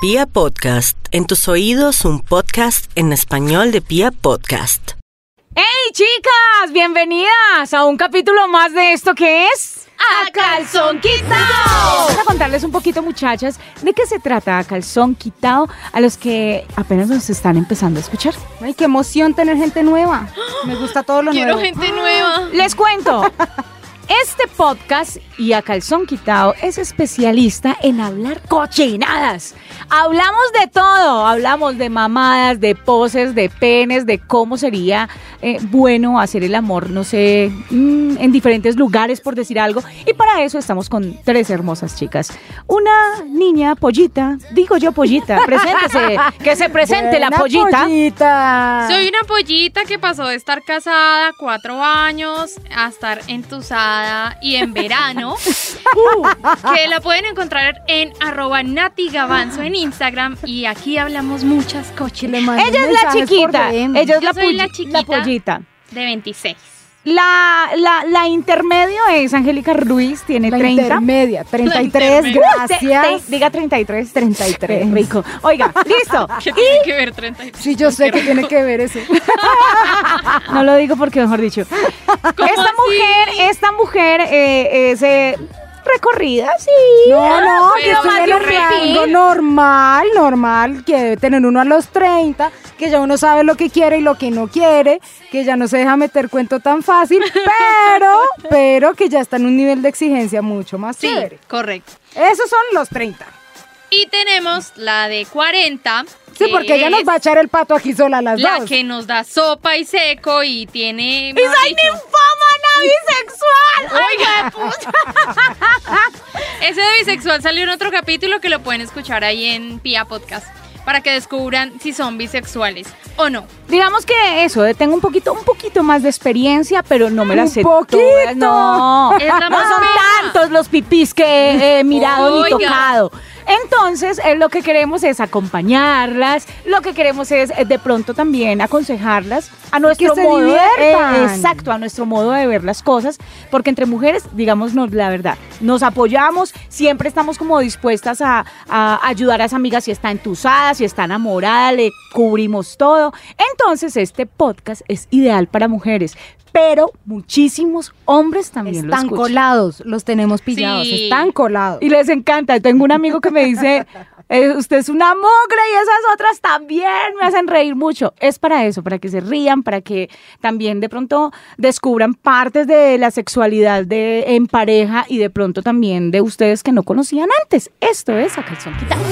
Pia Podcast, en tus oídos un podcast en español de Pia Podcast. ¡Hey chicas! Bienvenidas a un capítulo más de esto que es... ¡A calzón quitado! Vamos a contarles un poquito muchachas de qué se trata a calzón quitado a los que apenas nos están empezando a escuchar. Ay, qué emoción tener gente nueva. Me gusta todo lo Quiero nuevo. gente nueva. Les cuento. Este podcast y a calzón quitado es especialista en hablar cochinadas. Hablamos de todo, hablamos de mamadas, de poses, de penes, de cómo sería eh, bueno hacer el amor, no sé, mm, en diferentes lugares por decir algo. Y para eso estamos con tres hermosas chicas. Una niña pollita, digo yo pollita, preséntese, que se presente la pollita. Soy una pollita que pasó de estar casada cuatro años a estar entusada y en verano. que la pueden encontrar en arroba Nati Gavanzo en Instagram. Y aquí hablamos muchas mando Ella es la chiquita, ella es la, soy la polli- chiquita. la pollita. de 26. La, la, la intermedio es Angélica Ruiz, tiene La 30. intermedia, 33, intermedia. gracias. Te- te- diga 33, 33, rico. Oiga, listo. ¿Qué tiene que ver 33? Sí, yo sé que tiene que ver eso. No lo digo porque mejor dicho. Esta así? mujer, esta mujer eh, es eh, recorrida, sí. No, no, que estoy en el rango normal, normal, que debe tener uno a los 30, que ya uno sabe lo que quiere y lo que no quiere, que ya no se deja meter cuento tan fácil, pero, pero que ya está en un nivel de exigencia mucho más Sí, chévere. correcto. Esos son los 30. Y tenemos la de 40. Sí, que porque ella nos es va a echar el pato aquí sola a las La dos. que nos da sopa y seco y tiene. ¡Y mejor soy dicho, ninfómana bisexual! Oiga, Ese de bisexual salió en otro capítulo que lo pueden escuchar ahí en Pia Podcast para que descubran si son bisexuales o no. Digamos que eso, eh, tengo un poquito, un poquito más de experiencia, pero no me la Un sé poquito. todas, No, no son tantos los pipís que he mirado ni Oiga. tocado. Entonces, eh, lo que queremos es acompañarlas, lo que queremos es eh, de pronto también aconsejarlas a nuestro se modo, de- eh, exacto, a nuestro modo de ver las cosas, porque entre mujeres, digámonos la verdad, nos apoyamos, siempre estamos como dispuestas a, a ayudar a esa amiga si está entusada, si está enamorada, le cubrimos todo. Entonces, este podcast es ideal para mujeres, pero muchísimos hombres también Están colados, los tenemos pillados, Sí. están colados. Y les encanta. Tengo un amigo que me dice, eh, usted es una mogre y esas otras también me hacen reír mucho. Es para eso, para que se rían, para que también de pronto descubran partes de la sexualidad de, en pareja y de pronto también de ustedes que no conocían antes. Esto es a calzón quitado.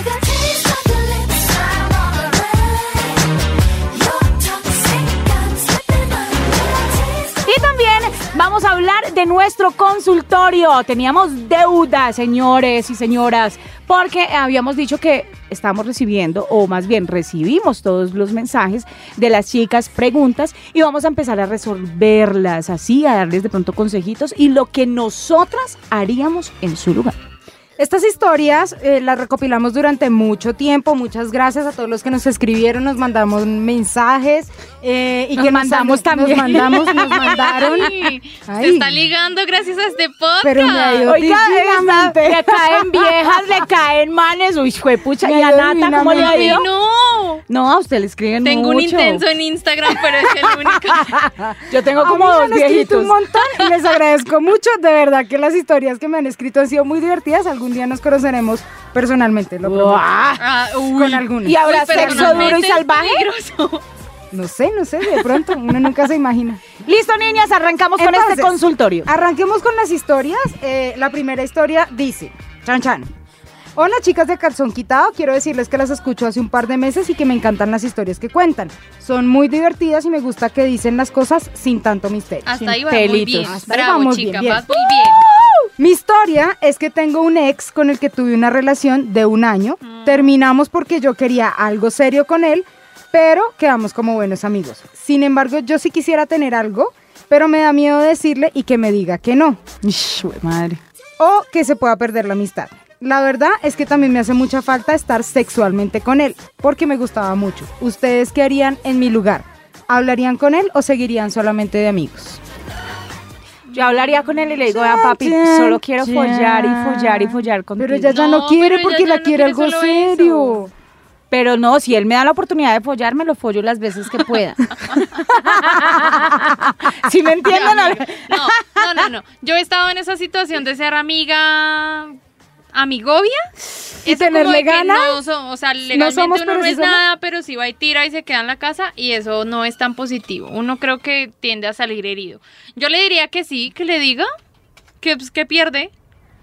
Vamos a hablar de nuestro consultorio. Teníamos deuda, señores y señoras, porque habíamos dicho que estamos recibiendo, o más bien recibimos todos los mensajes de las chicas, preguntas, y vamos a empezar a resolverlas así, a darles de pronto consejitos y lo que nosotras haríamos en su lugar. Estas historias eh, las recopilamos durante mucho tiempo. Muchas gracias a todos los que nos escribieron, nos mandamos mensajes eh, y Nos que mandamos nos, también. Nos mandamos, nos mandaron. Ay, Ay. Se está ligando gracias a este podcast. Pero me Oiga, esta- le caen viejas, le caen manes, uy, pucha, Me y a Nata, ¿cómo le ha ido? no. No, a usted le escriben Tengo un intenso en Instagram, pero es el único. Yo tengo A como dos han escrito viejitos. un montón y les agradezco mucho. De verdad que las historias que me han escrito han sido muy divertidas. Algún día nos conoceremos personalmente, lo prometo. Ah, uy. Con algunas. Y pero sexo duro y salvaje. peligroso. No sé, no sé, de pronto uno nunca se imagina. Listo, niñas, arrancamos con este consultorio. Arranquemos con las historias. Eh, la primera historia dice, chan chan. Hola chicas de calzón quitado, quiero decirles que las escucho hace un par de meses y que me encantan las historias que cuentan. Son muy divertidas y me gusta que dicen las cosas sin tanto misterio. Hasta ahí va muy bien. Hasta ahí Bravo, vamos chica, bien, bien. vas muy bien. Mi historia es que tengo un ex con el que tuve una relación de un año. Terminamos porque yo quería algo serio con él, pero quedamos como buenos amigos. Sin embargo, yo sí quisiera tener algo, pero me da miedo decirle y que me diga que no. Ish, madre. o que se pueda perder la amistad. La verdad es que también me hace mucha falta estar sexualmente con él, porque me gustaba mucho. ¿Ustedes qué harían en mi lugar? ¿Hablarían con él o seguirían solamente de amigos? Yo hablaría con él y le digo, a papi, solo quiero follar y follar y follar contigo. Pero ella ya No, no quiere porque la no quiere quiere algo serio. eso. Pero no, si él me da la oportunidad de follar, me lo follo las veces que pueda. ¿Sí me entienden? No, no, no, no. Yo he estado en esa situación de ser amiga amigovia ¿Y Eso tenerle ganas? no so- o sea, legalmente somos, uno no es somos. nada, pero si va y tira y se queda en la casa y eso no es tan positivo. Uno creo que tiende a salir herido. Yo le diría que sí, que le diga que, pues, que pierde,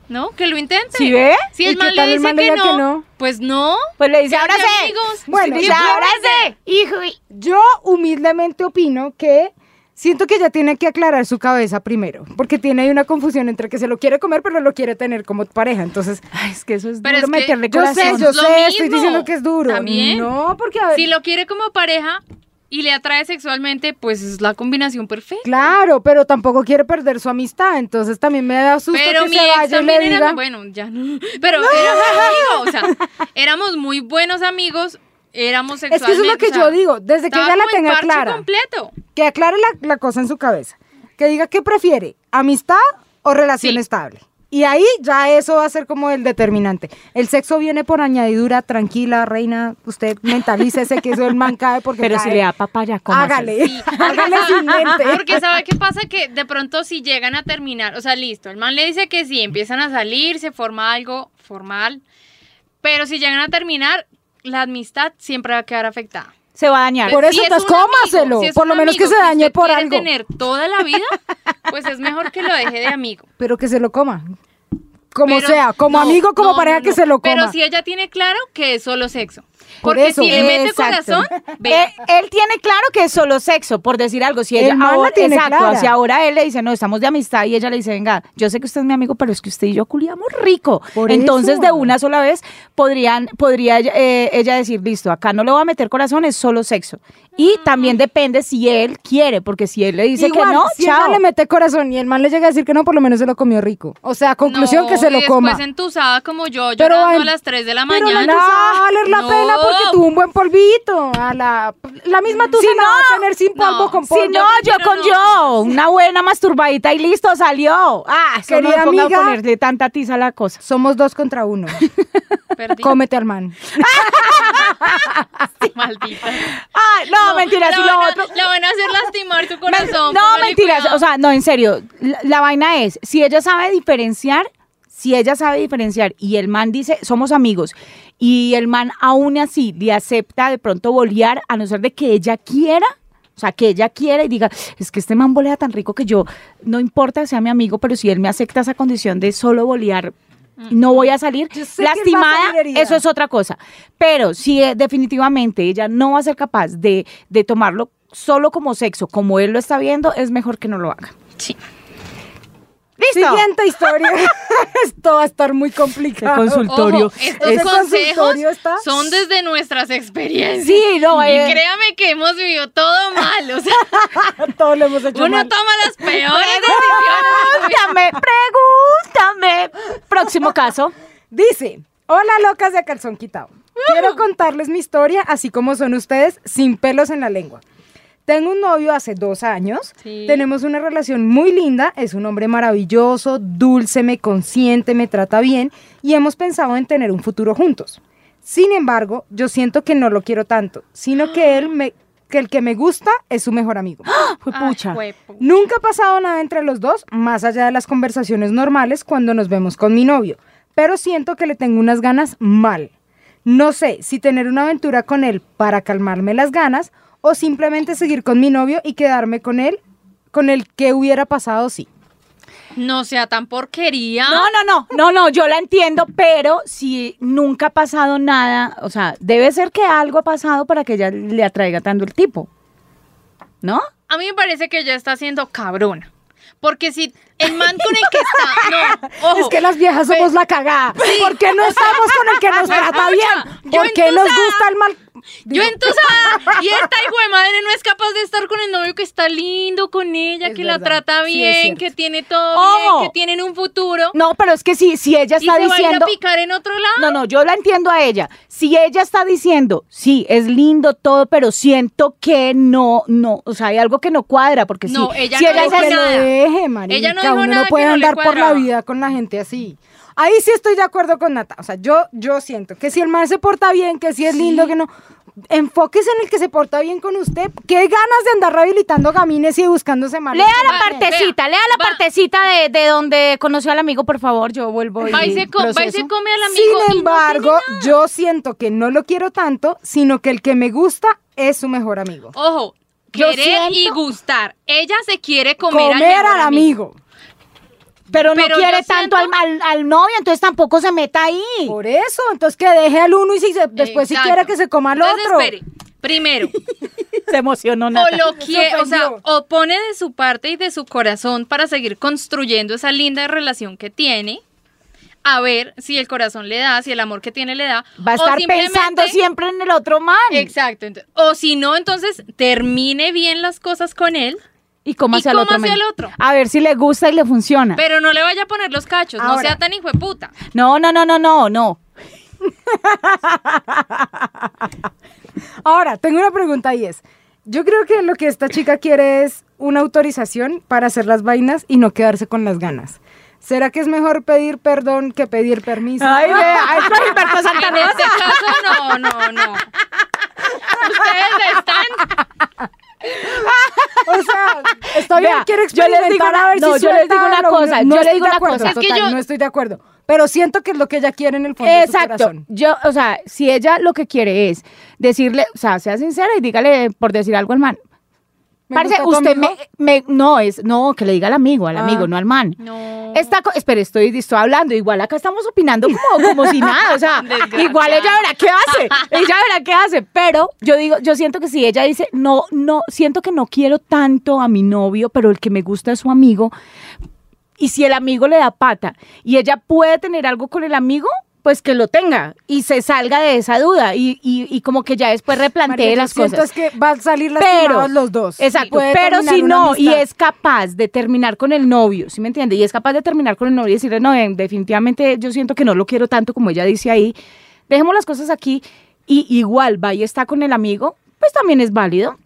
¿no? Que lo intente. ¿Sí ve? Si ¿Y el tal le dice que, no, que no? pues no. Pues le dice, ahora sí. amigos. Bueno, Dice, ¿Qué puede ahora sí. Hijo, Yo humildemente opino que siento que ella tiene que aclarar su cabeza primero, porque tiene ahí una confusión entre que se lo quiere comer, pero lo quiere tener como pareja. Entonces, Ay, es que eso es Pero duro es que yo sé, yo Es sé, estoy diciendo que es duro. También. No, porque a ver, Si lo quiere como pareja y le atrae sexualmente, pues es la combinación perfecta. claro, pero tampoco quiere perder su amistad, entonces también me da susto Pero que mi se ex vaya y le era, bueno, ya no. Pero éramos amigos, o sea, éramos muy buenos amigos, éramos Es que eso es lo que o sea, yo digo, desde que ella la tenga clara, completo. que aclare la, la cosa en su cabeza, que diga qué prefiere, amistad o relación Sí. estable. Y ahí ya eso va a ser como el determinante. El sexo viene por añadidura, tranquila, reina, usted mentalícese que eso el man cae porque Pero si le da papaya, ¿cómo? Hágale, Sí. hágale sin mente. Porque sabe qué pasa que de pronto si llegan a terminar, o sea, listo, el man le dice que sí, empiezan a salir, se forma algo formal, pero si llegan a terminar, la amistad siempre va a quedar afectada. Se va a dañar. Por Si eso, es cómaselo, si es por lo menos que se dañe por algo. tener toda la vida, pues es mejor que lo deje de amigo. Pero que se lo coma. Como Pero- sea, como no, amigo, como no, pareja, no, que se lo coma. Pero si ella tiene claro que es solo sexo. Por Porque eso, si le mete exacto. corazón, ve. Eh, él tiene claro que es solo sexo, por decir algo. Si El ella man la ahora, tiene exacto, clara. si ahora él le dice, no, estamos de amistad, y ella le dice, venga, yo sé que usted es mi amigo, pero es que usted y yo culiamos rico. Por Entonces, eso. de una sola vez, podrían, podría eh, ella decir, listo, acá no le voy a meter corazón, es solo sexo. Y también depende si él quiere, porque si él le dice Igual, que no, si chao. ella le mete corazón y el man le llega a decir que no, por lo menos se lo comió rico. O sea, conclusión No, que se lo coma. después entusada como yo, Pero llorando en- a las 3 de la Pero mañana. no va a valer la No. pena porque tuvo un buen polvito. A la, la misma tú Si se la va a no, tener sin polvo no, con Si polvo. no, yo con no. yo, una buena masturbadita y listo, salió. Ah, no Querida amiga. ponerle tanta tiza a la cosa. Somos dos contra uno. Perdí. Cómete al man. Maldita. Ay, no, mentira, la si van lo a- otro. La van a hacer lastimar su Me- corazón. no, mentiras. O sea, no, en serio. La, la vaina es, si ella sabe diferenciar, si ella sabe diferenciar y el man dice, somos amigos, y el man aún así le acepta de pronto bolear, a no ser de que ella quiera. O sea, que ella quiera y diga, es que este man bolea tan rico que yo, no importa que sea mi amigo, pero si él me acepta esa condición de solo bolear, no voy a salir a lastimada, eso es otra cosa. Pero si eh, definitivamente ella no va a ser capaz de, de tomarlo solo como sexo, como él lo está viendo, es mejor que no lo haga. Sí. ¿Listo? Siguiente historia. Esto va a estar muy complicado. El consultorio. Ojo, estos Ese consejos consultorio está- son desde nuestras experiencias. Sí, no, Y eh, créame que hemos vivido todo mal. O sea, Todo lo hemos hecho uno mal. toma las peores decisiones. pregúntame, pregúntame. Próximo caso. Dice, hola locas de calzón quitado. Quiero contarles mi historia así como son ustedes, sin pelos en la lengua. Tengo un novio hace dos años, Sí. tenemos una relación muy linda, es un hombre maravilloso, dulce, me consiente, me trata bien y hemos pensado en tener un futuro juntos. Sin embargo, yo siento que no lo quiero tanto, sino que él me, que el que me gusta es su mejor amigo. Fue Ay, pucha. Nunca ha pasado nada entre los dos, más allá de las conversaciones normales cuando nos vemos con mi novio, pero siento que le tengo unas ganas mal. No sé si tener una aventura con él para calmarme las ganas o simplemente seguir con mi novio y quedarme con él, con el que hubiera pasado sí. No sea tan porquería. No, no, no, no, no, yo la entiendo, pero si nunca ha pasado nada, o sea, debe ser que algo ha pasado para que ella le atraiga tanto el tipo. ¿No? A mí me parece que ella está siendo cabrona. Porque si el man con el que está. No, ojo. es que las viejas somos la cagada. ¿Por qué no estamos con el que nos trata bien? ¿Por qué nos gusta el mal? Yo entusada. Y esta hijo de madre no es capaz de estar con el novio que está lindo con ella, Es que la trata es bien, que tiene todo bien, que tienen un futuro. No, pero es que si, si ella y está se va a ir a diciendo... picar en otro lado. No, no, yo la entiendo a ella. Si ella está diciendo, sí, es lindo todo, pero siento que no, no, o sea, hay algo que no cuadra, porque No, si, ella si no ella dijo lo nada. deje, marica. Ella no dijo Uno nada no puede que no le andar por la vida con la gente así. Ahí sí estoy de acuerdo con Nata. O sea, yo, yo siento que si el man se porta bien, que si es lindo, que no. Enfóquese en el que se porta bien con usted. Qué ganas de andar rehabilitando gamines y buscándose mal. Lea la partecita, lea la va. partecita de, de donde conoció al amigo, por favor. Yo vuelvo y Va y se, co- va y se proceso. come al amigo. y Sin no embargo, tiene nada. yo siento que no lo quiero tanto, sino que el que me gusta es su mejor amigo. Ojo, Yo querer y gustar. Ella se quiere comer, Comer, al, mejor al amigo. Pero no Pero quiere tanto siento- al, al, al novio, entonces tampoco se meta ahí. Por eso, entonces que deje al uno y si se- después si quiere que se coma al Entonces, otro. espere. Primero, Se emocionó o nada. lo quiere, o sea, o pone de su parte y de su corazón para seguir construyendo esa linda relación que tiene. A ver si el corazón le da, si el amor que tiene le da. Va a o estar pensando siempre en el otro man. Exacto. o si no, entonces termine bien las cosas con él, Y cómo Y hacia el otro. men. al otro. A ver si le gusta y le funciona. pero no le vaya a poner los cachos, no Ahora. sea tan hijo de puta. No, no, no, no, no, no. Ahora, tengo una pregunta y es, yo creo que lo que esta chica quiere es una autorización para hacer las vainas y no quedarse con las ganas. ¿Será que es mejor pedir perdón que pedir permiso? Ay, vea, es Gilberto Santa En este caso, no, no, no. Ustedes están. O sea, está bien, quiero yo les digo experimentar una- a ver no, si yo les digo una cosa, no yo les estoy digo de una acuerdo, cosa. Es que total, yo- no estoy de acuerdo. Pero siento que es lo que ella quiere en el fondo de su Exacto. corazón. Yo, o sea, si ella lo que quiere es decirle, o sea, sea sincera y dígale por decir algo al man. ¿Me Parece, tu usted me, me- no es, no, que le diga al amigo, al Ah. amigo, no al man. No. Esta, co- espere, estoy, estoy hablando, igual acá estamos opinando como, como si nada, o sea, igual ella verá qué hace, ella verá qué hace, pero yo digo, yo siento que si ella dice, no, no, siento que no quiero tanto a mi novio, pero el que me gusta es su amigo, y si el amigo le da pata y ella puede tener algo con el amigo, pues que lo tenga y se salga de esa duda y, y, y como que ya después replantee yo las siento cosas. es que van a salir Pero, lastimados los dos. exacto, pero si no, y es capaz de terminar con el novio, ¿sí me entiende? Y es capaz de terminar con el novio y decirle, no, eh, definitivamente yo siento que no lo quiero tanto como ella dice ahí, dejemos las cosas aquí y igual va y está con el amigo, pues también es válido.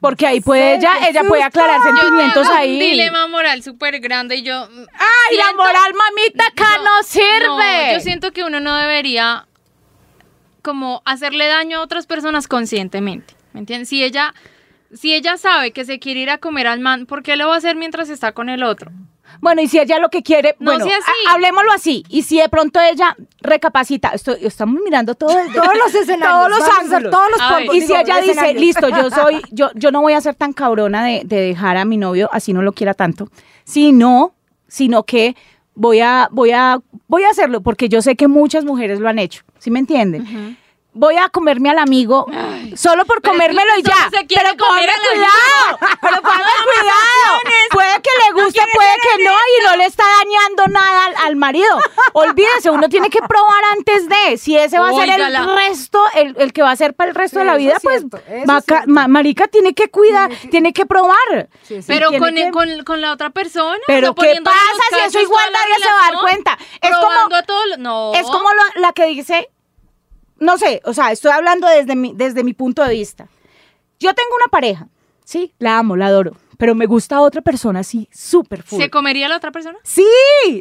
Porque ahí puede ella, ella puede aclarar Yo sentimientos tengo ahí. un dilema moral súper grande y yo. Ay, la siento- moral, mamita, acá no, sirve. No, yo siento que uno no debería como hacerle daño a otras personas conscientemente. ¿Me entiendes? Si ella, si ella sabe que se quiere ir a comer al man, ¿por qué lo va a hacer mientras está con el otro? Bueno, y si ella lo que quiere, No bueno, sea así. ha- hablemoslo así. Y si de pronto ella recapacita, estoy, estamos mirando todo el- Todos los escenarios, todos los ángulos. todos los Y si ella dice, listo, yo soy, yo, yo no voy a ser tan cabrona de, de dejar a mi novio, así no lo quiera tanto, sino, sino que voy a, voy a, voy a hacerlo, porque yo sé que muchas mujeres lo han hecho, ¿sí me entienden? Voy a comerme al amigo solo por comérmelo y ya. se Pero comer cuidado. Pero ponme cuidado. Puede que le guste, puede que no, y no le está dañando nada al, al marido. Olvídese, uno tiene que probar antes de. Si ese va a ser el resto, el, el que va a ser para el resto de la vida, es pues cierto, ma- marica tiene que cuidar, Tiene que- tiene que probar. Sí, sí. Pero tiene con, que- con, con la otra persona. o Pero sea, ¿qué pasa si eso igual nadie se va a dar cuenta? Es como- todo lo- no. Es como lo- la que dice, no sé, o sea, estoy hablando desde mi, desde mi punto de vista. Yo tengo una pareja, sí, la amo, la adoro, pero me gusta otra persona así, súper full. ¿Se comería a la otra persona? Sí,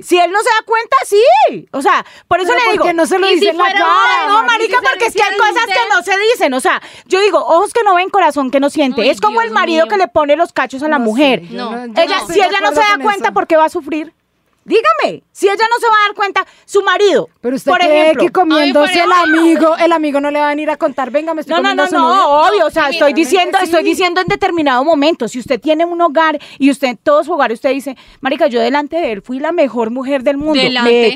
si él no se da cuenta, sí. O sea, por eso Pero le ¿por digo. qué no se lo ¿y dice si en la fuera cara? una- No, ¿Y marica, si porque es que hay cosas que sincero? no se dicen. O sea, yo digo, ojos que no ven, corazón que no siente. Uy, es como el Dios marido mío. que le pone los cachos a la No mujer. sé, No. ella, estoy si ella no se da cuenta, eso. ¿por qué va a sufrir? Dígame, si ella no se va a dar cuenta, su marido, Pero usted por cree ejemplo, que comiéndose el amigo, el amigo no le va a venir a contar, venga, me estoy No, no, comiendo no, a su no, novia. obvio, o sea, No, estoy diciendo, sí. estoy diciendo en determinado momento, si usted tiene un hogar y usted, todo su hogar, usted dice, marica, yo delante de él fui la mejor mujer del mundo. Delante. Me-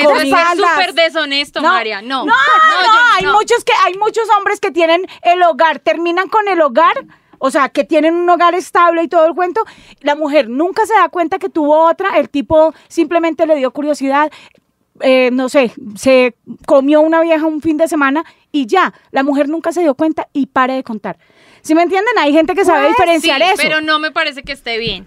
Eso comí- es súper deshonesto, María. No. No, no, yo hay no. muchos que hay muchos hombres que tienen el hogar, terminan con el hogar, o sea, que tienen un hogar estable y todo el cuento. La mujer nunca se da cuenta que tuvo otra, el tipo simplemente le dio curiosidad. eh, no sé, se comió una vieja un fin de semana y ya, la mujer nunca se dio cuenta y pare de contar. ¿Sí me entienden? Hay gente que sabe Pues, diferenciar Sí, eso. pero no me parece que esté bien.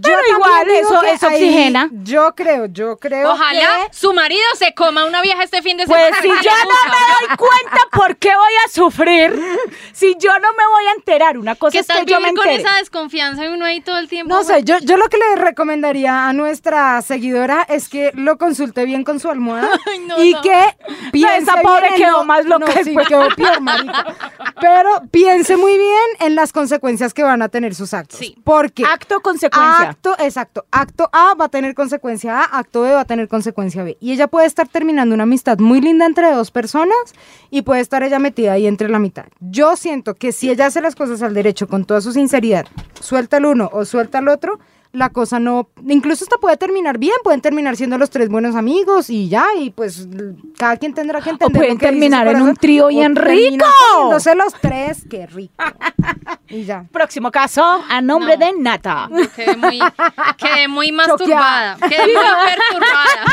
Pero también igual eso- ahí- oxigena. Yo creo, yo creo Ojalá que- su marido se coma una vieja este fin de Pues semana. si que le ya no me doy cuenta, ¿por qué voy a sufrir si yo no me voy a enterar? Una cosa ¿Qué es que yo me vivir con entere. esa desconfianza y uno ahí todo el tiempo? No sé, yo, yo lo que le recomendaría a nuestra seguidora es que lo consulte bien con su almohada Ay, no, y no. que piense esa pobre bien en quedó lo- más loca no, sí, después. quedó peor, marica. Pero piense muy bien en las consecuencias que van a tener sus actos. Sí. Porque Acto, consecuencia. Acto, exacto. Acto A va a tener consecuencia A, acto B va a tener consecuencia B. Y ella puede estar terminando una amistad muy linda entre dos personas y puede estar ella metida ahí entre la mitad. Yo siento que si ella hace las cosas al derecho con toda su sinceridad, suelta el uno o suelta el otro, la cosa no, incluso hasta puede terminar bien, pueden terminar siendo los tres buenos amigos y ya, y pues cada quien tendrá que entender. pueden lo que dice su terminar en un trío o bien rico. comiéndose los tres, qué rico. Y ya. Próximo caso, a nombre No. de Nata. Yo quedé muy, quedé muy masturbada. Quedé muy perturbada.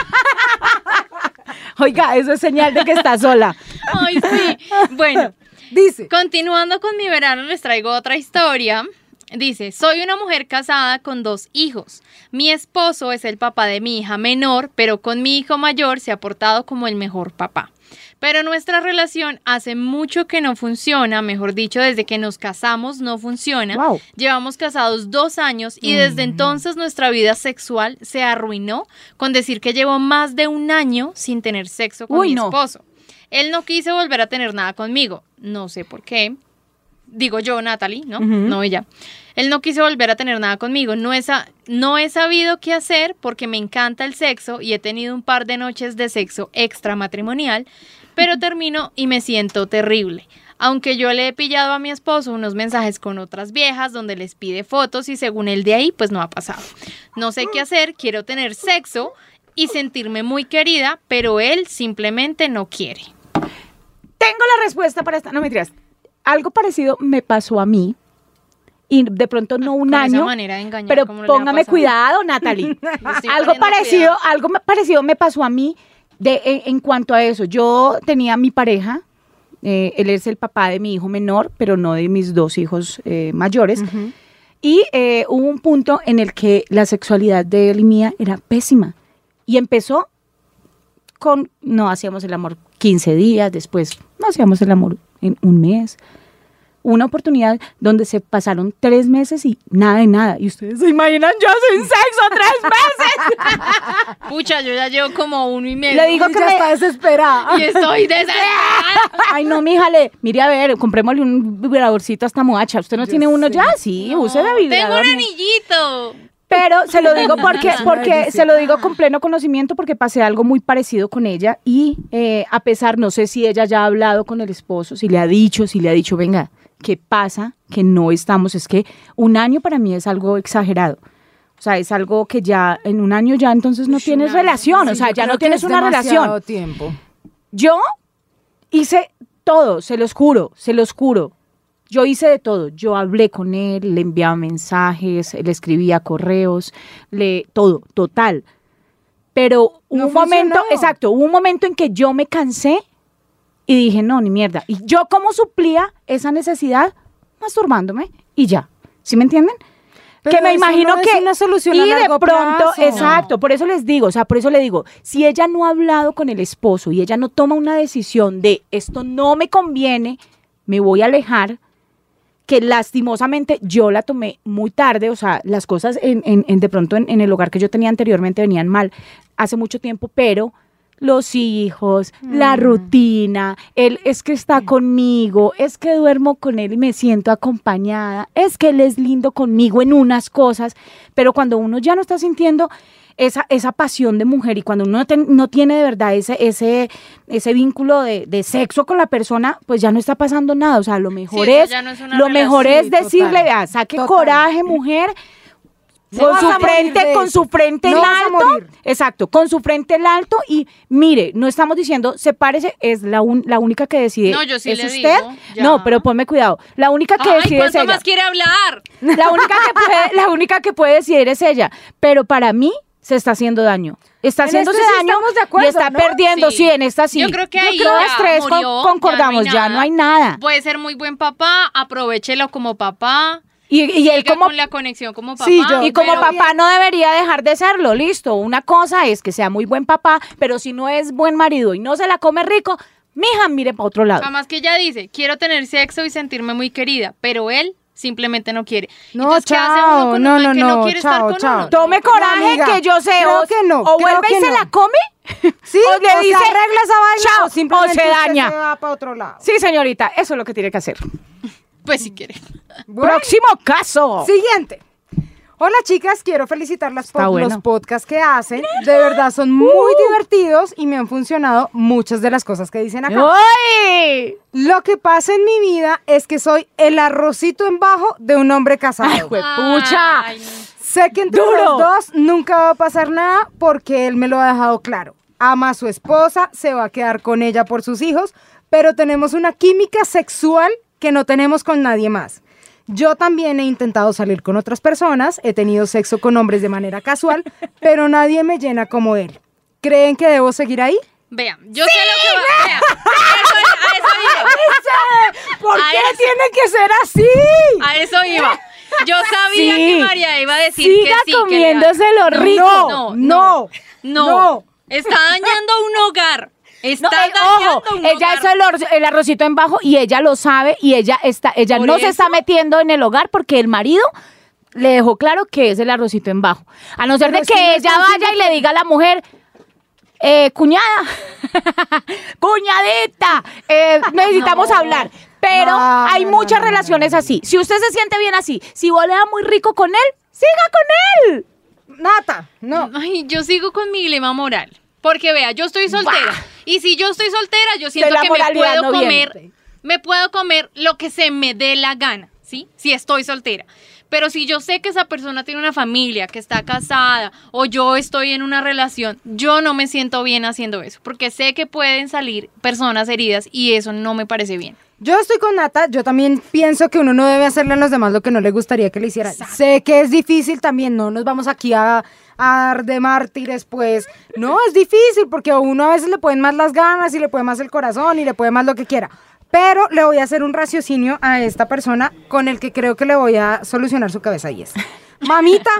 Oiga, eso es señal de que está sola. Ay, sí. Bueno, Dice. continuando con mi verano, les traigo otra historia. Dice, soy una mujer casada con dos hijos. Mi esposo es el papá de mi hija menor, pero con mi hijo mayor se ha portado como el mejor papá. Pero nuestra relación hace mucho que no funciona, mejor dicho, desde que nos casamos no funciona. Wow. Llevamos casados dos años y desde entonces nuestra vida sexual se arruinó con decir que llevo más de un año sin tener sexo con Uy, mi no. esposo. Él no quiso volver a tener nada conmigo. No sé por qué. Digo yo, Natalie, ¿no? No ella. Él no quiso volver a tener nada conmigo. No he, no he sabido qué hacer porque me encanta el sexo y he tenido un par de noches de sexo extramatrimonial, pero termino y me siento terrible. Aunque yo le he pillado a mi esposo unos mensajes con otras viejas donde les pide fotos y según él de ahí, pues no ha pasado. No sé qué hacer, quiero tener sexo y sentirme muy querida, pero él simplemente no quiere. Tengo la respuesta para esta. No me tiras. Algo parecido me pasó a mí. Y de pronto no un Con esa año. manera de engañar, Pero ¿cómo le va a póngame pasar? cuidado, Natalie. Estoy algo poniendo parecido, cuidado. algo me- parecido me pasó a mí de, en, en cuanto a eso. Yo tenía mi pareja, eh, él es el papá de mi hijo menor, pero no de mis dos hijos eh, mayores. Y eh, hubo un punto en el que la sexualidad de él y mía era pésima. Y empezó con, no hacíamos el amor 15 días, después no hacíamos el amor en un mes. Una oportunidad donde se pasaron tres meses y nada de nada. Y ustedes se imaginan yo sin sexo tres meses. Pucha, yo ya llevo como uno y medio. Le digo que ya me- está desesperada. Y estoy desesperada. Ay, no, mija, le, mire a ver, comprémosle un vibradorcito a esta muchacha. ¿Usted no Yo tiene uno ya? Sí, No, use la Tengo vibrador. un anillito. Pero se lo digo porque, porque se lo digo con pleno conocimiento porque pasé algo muy parecido con ella y eh, a pesar, no sé si ella ya ha hablado con el esposo, si le ha dicho, si le ha dicho, venga, ¿qué pasa? Que no estamos, es que un año para mí es algo exagerado. O sea, es algo que ya en un año ya entonces no tienes relación, o sea, ya no que tienes es una relación. tiempo. Yo hice todo, se los juro, se los juro. Yo hice de todo. Yo hablé con él, le enviaba mensajes, le escribía correos, le todo, total. Pero hubo No un momento, exacto, hubo un momento en que yo me cansé y dije, no, ni mierda. Y yo cómo suplía esa necesidad masturbándome y ya. ¿Sí me entienden? Pero que me imagino no es que una solución y a de pronto, plazo. exacto, por eso les digo, o sea, por eso le digo, si ella no ha hablado con el esposo y ella no toma una decisión de esto no me conviene, me voy a alejar, que lastimosamente yo la tomé muy tarde, o sea, las cosas en, en- en- de pronto en, en el hogar que yo tenía anteriormente venían mal hace mucho tiempo, pero los hijos, la Mm. rutina, él es que está conmigo, es que duermo con él y me siento acompañada, es que él es lindo conmigo en unas cosas, pero cuando uno ya no está sintiendo esa, esa pasión de mujer y cuando uno no, ten- no tiene de verdad ese, ese, ese vínculo de, de sexo con la persona, pues ya no está pasando nada. O sea, lo mejor es, no lo mejor es decirle, total, vea, saque total. coraje, mujer, con su frente, con su frente No en alto. Exacto, con su frente en alto y mire, no estamos diciendo sepárese, es la, un- la única que decide. No, yo sí ¿Es le usted? digo. No, pero ponme cuidado. La única que Ay, decide es ¿cuánto ella. más quiere hablar? La única que puede, la única que puede decidir es ella. Pero para mí se está haciendo daño. Está En haciéndose este sí daño estamos de acuerdo, y está ¿no? perdiendo. Sí. Sí. en esta sí. Yo creo que ahí Todas ya tres murió, concordamos, ya no hay nada. Puede ser muy buen papá, aprovechelo como papá. Y, y él como con la conexión como papá. Sí, yo- y como papá no debería dejar de serlo, listo. Una cosa es que sea muy buen papá, pero si no es buen marido y no se la come rico, mija, mire para otro lado. Además que ella dice, quiero tener sexo y sentirme muy querida, pero él simplemente no quiere. No, Entonces, ¿qué hace chao, uno con no, no, que no no, quiere chao, estar con chao. uno? Tome coraje amiga, que yo sé, creo o, que no, o creo vuelve y se la come, Sí, o le o dice, se arregla esa vaina chao, o simplemente o se daña. se va para otro lado. Sí, señorita, eso es lo que tiene que hacer. Pues si quiere. Bueno, Próximo caso. Siguiente. Hola chicas, quiero felicitarlas Está por bueno. los podcasts que hacen. De verdad son muy divertidos y me han funcionado muchas de las cosas que dicen acá. ¡Ay! Lo que pasa en mi vida es que soy el arrocito en bajo de un hombre casado. Ay, no. Sé que entre Duro. los dos nunca va a pasar nada porque él me lo ha dejado claro. Ama a su esposa, se va a quedar con ella por sus hijos, pero tenemos una química sexual que no tenemos con nadie más. Yo también he intentado salir con otras personas, he tenido sexo con hombres de manera casual, pero nadie me llena como él. ¿Creen que debo seguir ahí? Vean, yo sé lo que va. Vean, a eso iba. ¿Por A qué eso- tiene que ser así? A eso iba. Yo sabía Sí. que María iba a decir Siga que sí. que le- comiéndose lo No, rico. No, No, no, no. no. Está dañando un hogar. Está No, eh, ojo, un ella hogar. es el, or- el arrocito en bajo y ella lo sabe y ella está, ella no se está metiendo en el hogar porque el marido le dejó claro que es el arrocito en bajo. A no ser Pero de que ella vaya y le diga a la mujer, eh, cuñada, cuñadita, eh, necesitamos No. hablar. Pero No, hay no, muchas no, no, relaciones así. Si usted se siente bien así, si vos le da muy rico con él, siga con él. Nata, no. Ay, yo sigo con mi dilema moral. Porque vea, yo estoy soltera. Y si yo estoy soltera, yo siento que me puedo no comer. Me puedo comer lo que se me dé la gana, ¿sí? Si estoy soltera. Pero si yo sé que esa persona tiene una familia, que está casada, o yo estoy en una relación, yo no me siento bien haciendo eso. Porque sé que pueden salir personas heridas y eso no me parece bien. Yo estoy con Nata, yo también pienso que uno no debe hacerle a los demás lo que no le gustaría que le hicieran. Sé que es difícil también, no nos vamos aquí a, a dar de mártires, pues. No, es difícil porque a uno a veces le pueden más las ganas y le puede más el corazón y le puede más lo que quiera. Pero le voy a hacer un raciocinio a esta persona con el que creo que le voy a solucionar su cabeza y es, mamita,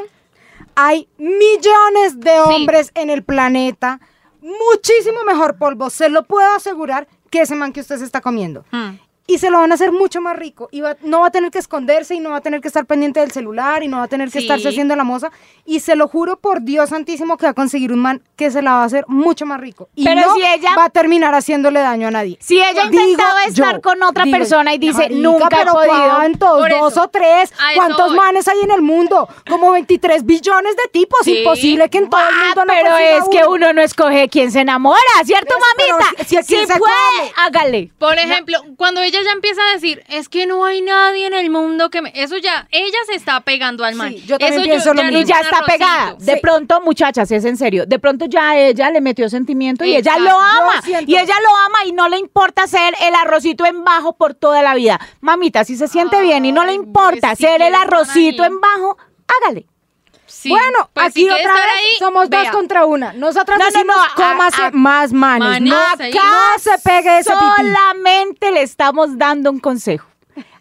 hay millones de hombres en el planeta, muchísimo mejor polvo, se lo puedo asegurar, que ese man que usted se está comiendo. Hmm. Y se lo van a hacer mucho más rico. Y va- no va a tener que esconderse y no va a tener que estar pendiente del celular y no va a tener que Sí. estarse haciendo la moza. Y se lo juro por Dios santísimo que va a conseguir un man que se la va a hacer mucho más rico. Y Pero no si ella- va a terminar haciéndole daño a nadie. Si ella ha yo, estar con otra digo, persona y dice, marica, nunca he pero podido. ¿cuántos? Por ¿Dos eso. o tres? ¿Cuántos manes hay en el mundo? Como 23 billones de tipos. Sí. Imposible que en todo el mundo no pero es que uno no escoge quién se enamora, ¿cierto, Eso, pero mamita? si- si se puede, come. hágale. Por ejemplo, cuando ella ya empieza a decir, es que no hay nadie en el mundo que me... Eso ya, ella se está pegando al man. Sí, yo también Eso pienso lo no mismo. Y ya está pegada. De Sí. pronto, muchachas, es en serio. De pronto ya ella le metió sentimiento y ella lo Yo ama. Y ella lo ama y no le importa ser el arrocito en bajo por toda la vida. Mamita, si se siente bien y no le importa ser el arrocito en bajo, hágale. Sí, Bueno, pues, aquí si otra vez ahí, somos dos contra una. Nosotras No, no, decimos, no, a- cómase a- más no, ahí. no se pegue ese pipí. Solamente le estamos dando un consejo.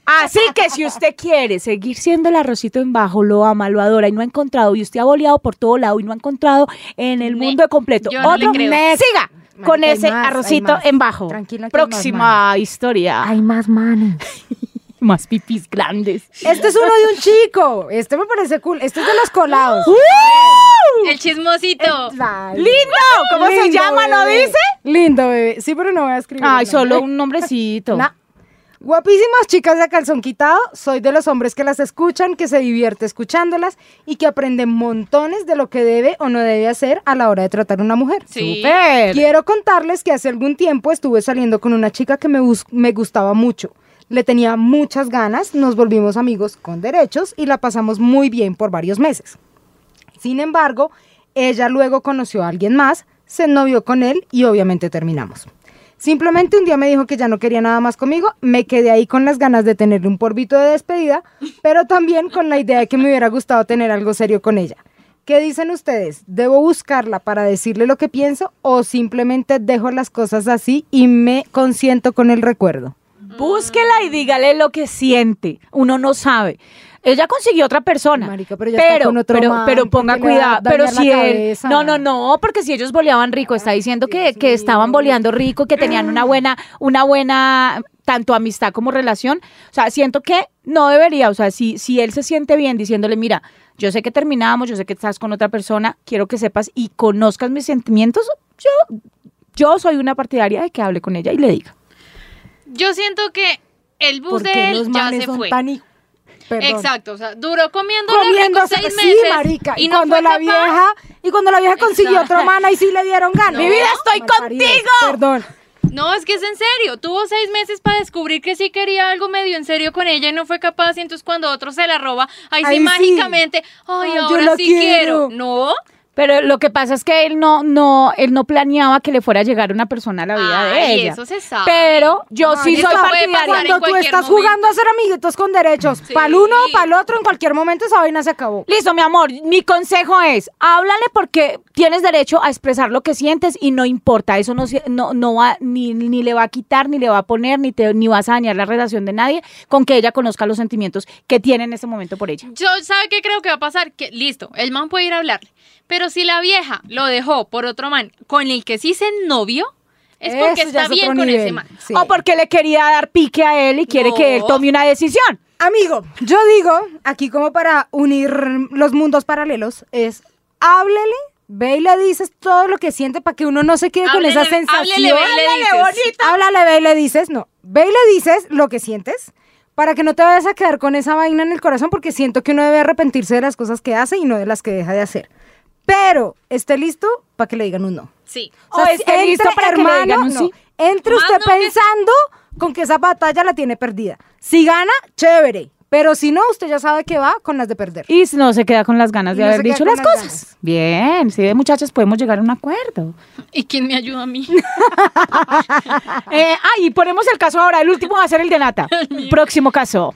Así que si usted quiere seguir siendo el arrocito en bajo, lo ama, lo adora y no ha encontrado, y usted ha boleado por todo lado y no ha encontrado en el mundo completo yo no otro. Next. siga Marica, con ese más, arrocito en bajo. Tranquila que hay más Próxima historia. Hay más manes. más pipis grandes. Este es uno de un chico. Este me parece cool. Este es de los colados. El chismosito. Ay, ¡Lindo! ¿Cómo se llama, no dice? Lindo, bebé. Sí, pero no voy a escribir. Ay, solo nombre. un nombrecito. Nah. Guapísimas chicas de calzón quitado, soy de los hombres que las escuchan, que se divierte escuchándolas y que aprenden montones de lo que debe o no debe hacer a la hora de tratar a una mujer. Sí. Súper. Quiero contarles que hace algún tiempo estuve saliendo con una chica que me, me gustaba mucho. Le tenía muchas ganas, nos volvimos amigos con derechos y la pasamos muy bien por varios meses. Sin embargo, ella luego conoció a alguien más, se novió con él y obviamente terminamos. Simplemente un día me dijo que ya no quería nada más conmigo, me quedé ahí con las ganas de tener un porvito de despedida, pero también con la idea de que me hubiera gustado tener algo serio con ella. ¿Qué dicen ustedes? ¿Debo buscarla para decirle lo que pienso o simplemente dejo las cosas así y me consiento con el recuerdo? Búsquela y dígale lo que siente. Uno no sabe. Ella consiguió otra persona. Marica, pero ya está pero, con otro pero, man, pero ponga cuidado. Pero si él. cabeza. No, no, no, porque si ellos boleaban rico, está diciendo que, que estaban boleando rico, que tenían una buena, una buena tanto amistad como relación. O sea, siento que no debería. O sea, si, si él se siente bien diciéndole, mira, yo sé que terminamos, yo sé que estás con otra persona, quiero que sepas y conozcas mis sentimientos, yo, yo soy una partidaria de que hable con ella y le diga. Yo siento que el bus ¿Por de él ya se fue. Perdón. Exacto, o sea, duró comiendo Comiendo seis sí, meses. marica. Y, cuando la capaz- vieja, y cuando la vieja consiguió Exacto. otro man, ahí sí le dieron ganas. Mi vida, estoy contigo. Perdón. No, es que es en serio. Tuvo seis meses para descubrir que sí quería algo medio en serio con ella y no fue capaz. Y entonces cuando otro se la roba, ahí sí Ahí sí. mágicamente, ay, ahora sí quiero. quiero. No, Pero lo que pasa es que él no, no, él no planeaba que le fuera a llegar una persona a la vida de Ay, ella. eso se sabe. Pero yo sí soy partidaria. Cuando tú estás momento. jugando a ser amiguitos con derechos, Sí. para el uno o para el otro, en cualquier momento esa vaina se acabó. Listo, mi amor. Mi consejo es, háblale porque tienes derecho a expresar lo que sientes y no importa. Eso no, se- no, no va, ni, ni le va a quitar, ni le va a poner, ni, te, ni vas a dañar la relación de nadie con que ella conozca los sentimientos que tiene en ese momento por ella. Yo, ¿sabe qué creo que va a pasar? Que listo, el man puede ir a hablarle. Pero si la vieja lo dejó por otro man con el que sí se novio, es porque Eso ya está es bien otro con ese man. Sí. O porque le quería dar pique a él y quiere No. que él tome una decisión. Amigo, yo digo, aquí como para unir los mundos paralelos, es háblele, ve y le dices todo lo que siente para que uno no se quede con Háblele- esa sensación. háblele, ve y le dices. Háblale, ve y le dices, no, ve y le dices lo que sientes para que no te vayas a quedar con esa vaina en el corazón porque siento que uno debe arrepentirse de las cosas que hace y no de las que deja de hacer. Pero esté listo para que le digan un no. Sí. O esté listo para que le digan un no. sí. Entre Más usted no que- pensando con que esa batalla la tiene perdida. Si gana, chévere. Pero si no, usted ya sabe que va con las de perder. Y si no se queda con las ganas Y de no haber dicho las las cosas. ganas. Bien, sí, muchachos, podemos llegar a un acuerdo. ¿Y quién me ayuda a mí? Eh, ah, y ponemos el caso ahora. El último va a ser el de Nata. Próximo caso.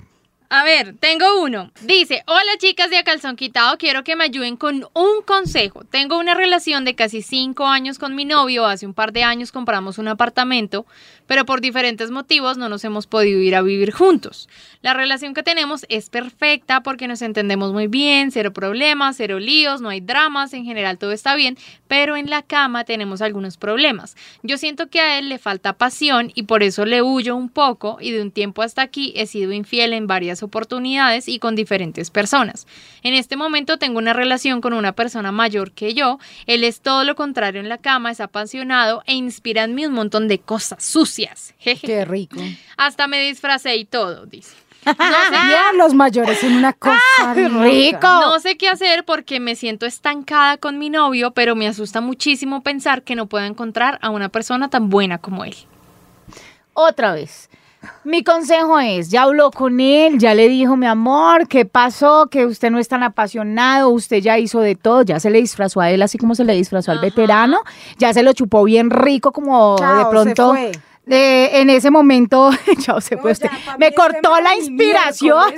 A ver, tengo uno. Dice, hola chicas de A Calzón Quitado, quiero que me ayuden con un consejo. Tengo una relación de casi cinco años con mi novio, hace un par de años compramos un apartamento, pero por diferentes motivos no nos hemos podido ir a vivir juntos. La relación que tenemos es perfecta porque nos entendemos muy bien, cero problemas, cero líos, no hay dramas, en general todo está bien, pero en la cama tenemos algunos problemas. Yo siento que a él le falta pasión y por eso le huyo un poco y de un tiempo hasta aquí he sido infiel en varias oportunidades y con diferentes personas. En este momento tengo una relación con una persona mayor que yo, él es todo lo contrario en la cama, es apasionado e inspira en mí un montón de cosas sucias. Jeje. Qué rico. Hasta me disfracé y todo, dice. Ya los mayores son una cosa qué loca. rico. No sé qué hacer porque me siento estancada con mi novio, pero me asusta muchísimo pensar que no puedo encontrar a una persona tan buena como él. Otra vez. Mi consejo es, ya habló con él, ya le dijo, mi amor, ¿qué pasó? Que usted no es tan apasionado, usted ya hizo de todo, ya se le disfrazó a él así como se le disfrazó al veterano, ya se lo chupó bien rico como Chao, de se pronto. fue. En ese momento, se No, ya, mí Me cortó la inspiración.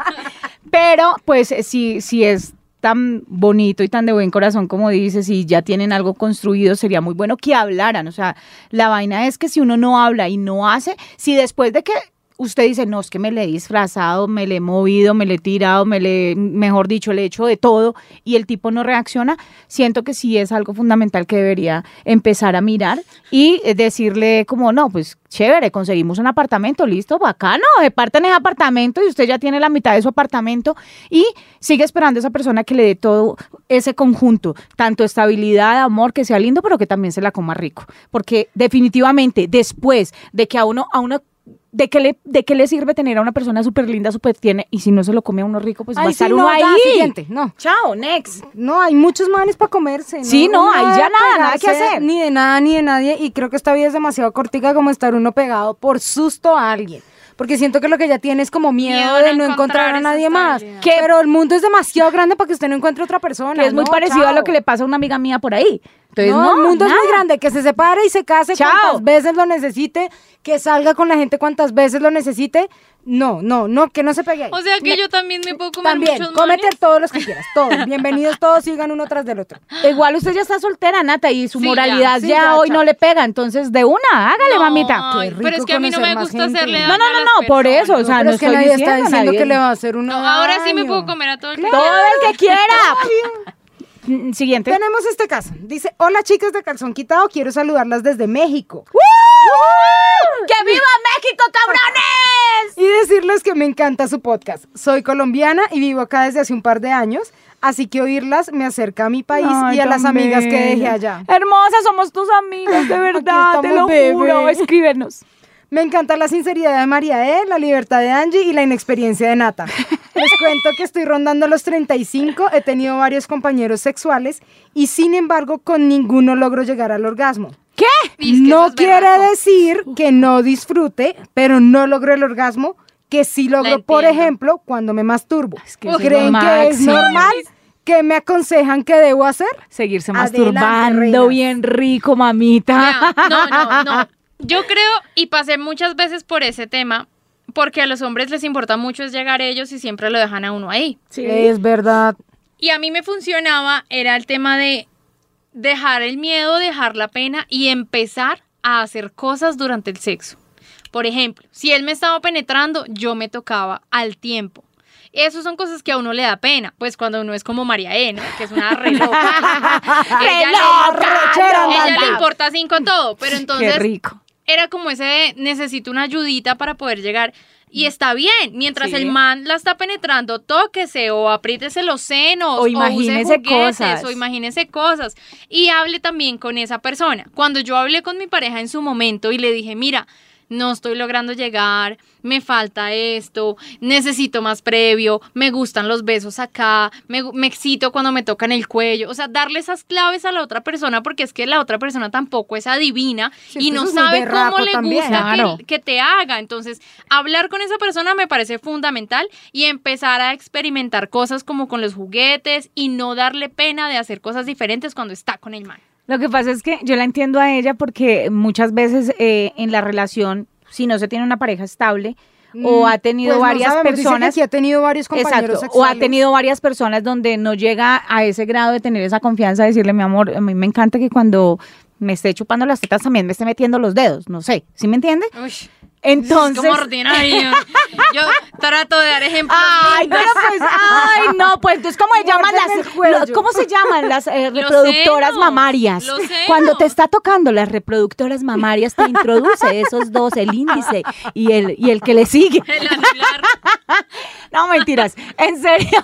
Pero, pues, si, si es tan bonito y tan de buen corazón como dices, y ya tienen algo construido, sería muy bueno que hablaran. O sea, la vaina es que si uno no habla y no hace, si después de que usted dice, no, es que me le he disfrazado, me le he movido, me le he tirado, me le, mejor dicho, le he hecho de todo, y el tipo no reacciona, siento que sí es algo fundamental que debería empezar a mirar y eh, decirle como, no, pues chévere, conseguimos un apartamento, listo, bacano, parten ese apartamento y usted ya tiene la mitad de su apartamento y sigue esperando a esa persona que le dé todo ese conjunto, tanto estabilidad, amor, que sea lindo, pero que también se la coma rico, porque definitivamente después de que a uno, a uno ¿De qué, le, ¿De qué le sirve tener a una persona súper linda, súper tiene, y si no se lo come a uno rico, pues va a Ay, estar sí, uno no, ahí? ya, siguiente, no. Chao, next. No, hay muchos manes para comerse. Sí, no, ahí ya nada, nada que hacer. Ni de nada, ni de nadie. Y creo que esta vida es demasiado cortica como estar uno pegado por susto a alguien. Porque siento que lo que ya tiene es como miedo, de no no encontrar a nadie más. Que- Pero el mundo es demasiado grande para que usted no encuentre otra persona. Que es muy ¿no? parecido a lo que le pasa a una amiga mía por ahí. Entonces, no, no, el mundo es nada. muy grande, que se separe y se case Chao. cuantas veces lo necesite, que salga con la gente cuantas veces lo necesite. No, no, no, que no se pegue ahí. O sea que yo también me puedo comer También, muchos cómete manes. todos los que quieras, todos. Bienvenidos todos, sigan uno tras del otro. Igual usted ya está soltera, Nata, y su Sí, moralidad ya, ya, hoy chao. no le pega. Entonces, de una, hágale, No, mamita. Qué pero es que a mí no me gusta hacerle No, daño no, no, las no, por eso, o sea, pero no es que estoy nadie está diciendo, diciendo nadie- que le va a hacer uno No, ahora sí me puedo comer a todo el que Todo quiera. el que quiera. Mm, Siguiente. Tenemos este caso. Dice, hola chicas de Calzón Quitado, quiero saludarlas desde México. ¡Que viva México, cabrones! Y decirles que me encanta su podcast. Soy colombiana y vivo acá desde hace un par de años, así que oírlas me acerca a mi país Ay, y a las amigas que dejé allá. Hermosa, somos tus amigas, de verdad, te lo bebé. juro. Escríbenos. Me encanta la sinceridad de María E, la libertad de Angie y la inexperiencia de Nata. Les cuento que estoy rondando los 35, he tenido varios compañeros sexuales y sin embargo con ninguno logro llegar al orgasmo. ¿Qué? Es que no es quiere berraco. decir que no disfrute, pero no logro el orgasmo que sí logro, por ejemplo, cuando me masturbo. que es ¿Creen lo que es normal? ¿Qué me aconsejan que debo hacer? Seguirse Adelante, masturbando reinas. bien rico, mamita. No, no, no. Yo creo, y pasé muchas veces por ese tema, porque a los hombres les importa mucho es llegar ellos y siempre lo dejan a uno ahí. Es verdad. Y a mí me funcionaba, era el tema de dejar el miedo, dejar la pena y empezar a hacer cosas durante el sexo. Por ejemplo, si él me estaba penetrando, yo me tocaba al tiempo. Esas son cosas que a uno le da pena, pues cuando uno es como María E, ¿no? Que es una re loca. ella, le, ella le importa cinco todo, pero entonces Qué rico. Era como ese de, necesito una ayudita para poder llegar. Y está bien, mientras Sí. el man la está penetrando, tóquese o apriétese los senos O use imagínese juguetes, cosas. o imagínese cosas y hable también con esa persona. Cuando yo hablé con mi pareja en su momento y le dije, mira, no estoy logrando llegar, me falta esto, necesito más previo, me gustan los besos acá, me, me excito cuando me tocan el cuello, o sea, darle esas claves a la otra persona porque es que la otra persona tampoco es adivina Sí, y es que no sabe cómo le también. gusta que, te haga. Entonces, hablar con esa persona me parece fundamental y empezar a experimentar cosas como con los juguetes y no darle pena de hacer cosas diferentes cuando está con el man. Lo que pasa es que yo la entiendo a ella porque muchas veces eh, en la relación, si no se tiene una pareja estable o ha tenido Pues no varias sabemos, que personas, aquí ha tenido varios compañeros Exacto, o ha tenido varias personas donde no llega a ese grado de tener esa confianza de decirle, mi amor, a mí me encanta que cuando me esté chupando las tetas también me esté metiendo los dedos, no sé, ¿sí me entiende? Entonces, es como ordinario. Yo trato de dar ejemplos. Ay, pero pues, ay, no, pues entonces, ¿cómo se llaman las, cuello. lo- ¿cómo se llaman las eh, reproductoras mamarias? los senos. Cuando te está tocando las reproductoras mamarias, te introduce esos dos, el índice y el, y el que le sigue. El anular. No, mentiras. En serio.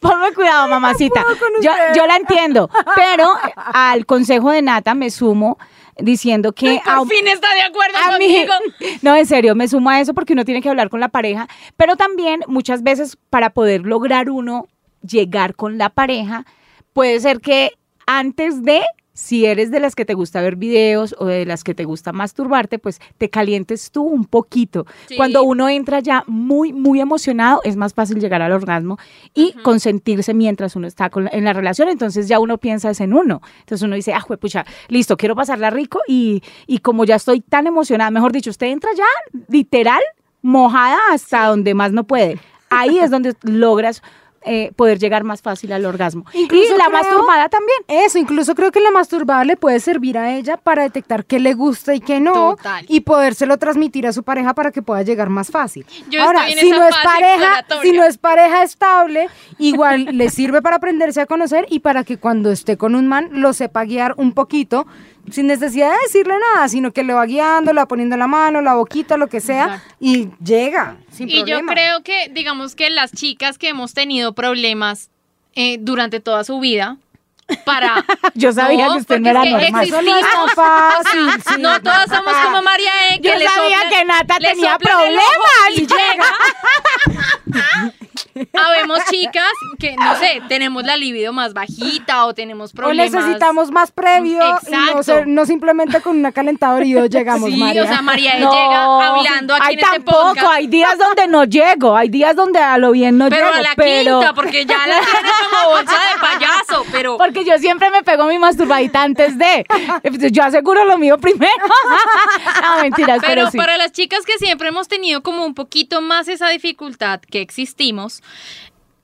Ponme cuidado, mamacita. yo, yo la entiendo. Pero al consejo de Nata me sumo diciendo que a- Por fin está de acuerdo a mí- conmigo. no, en serio, me sumo a eso porque uno tiene que hablar con la pareja, pero también muchas veces para poder lograr uno llegar con la pareja, puede ser que antes de, si eres de las que te gusta ver videos o de las que te gusta masturbarte, pues te calientes tú un poquito. Sí. Cuando uno entra ya muy, muy emocionado, es más fácil llegar al orgasmo y consentirse mientras uno está con- en la relación. Entonces ya uno piensa es en uno. Entonces uno dice, ah, pucha, listo, quiero pasarla rico y, y como ya estoy tan emocionada, mejor dicho, usted entra ya literal mojada hasta donde más no puede. Ahí es donde logras eh, poder llegar más fácil al orgasmo. Incluso y la creo- masturbada también. Eso, incluso creo que la masturbada le puede servir a ella para detectar qué le gusta y qué no. Total. Y podérselo transmitir a su pareja para que pueda llegar más fácil. Yo Ahora, estoy en si esa no es pareja, si no es pareja estable, igual le sirve para aprenderse a conocer y para que cuando esté con un man lo sepa guiar un poquito, sin necesidad de decirle nada, sino que le va guiando, le va poniendo la mano, la boquita, lo que sea, y llega sin Y yo creo que, digamos que las chicas que hemos tenido problemas eh, durante toda su vida, para... Yo sabía que usted no era normal. Eso no es tan existimos, fácil, o sea, sí. No todas somos como María E, que Yo le sabía soplan- que Nata tenía problemas. Y llega. habemos chicas que, no sé, tenemos la libido más bajita o tenemos O problemas. necesitamos más previo y no, Exacto. ser- no simplemente con una calentadora y dos llegamos, Sí, María. o sea, María No, llega hablando aquí hay en este tampoco, podcast. hay días donde no llego, hay días donde a lo bien no pero llego, a la pero quinta, porque ya la tiene como bolsa de payaso, pero... porque yo siempre me pego mi masturbadita antes de. Yo aseguro lo mío primero. no, mentiras, pero, Pero sí. para las chicas que siempre hemos tenido como un poquito más esa dificultad que existimos,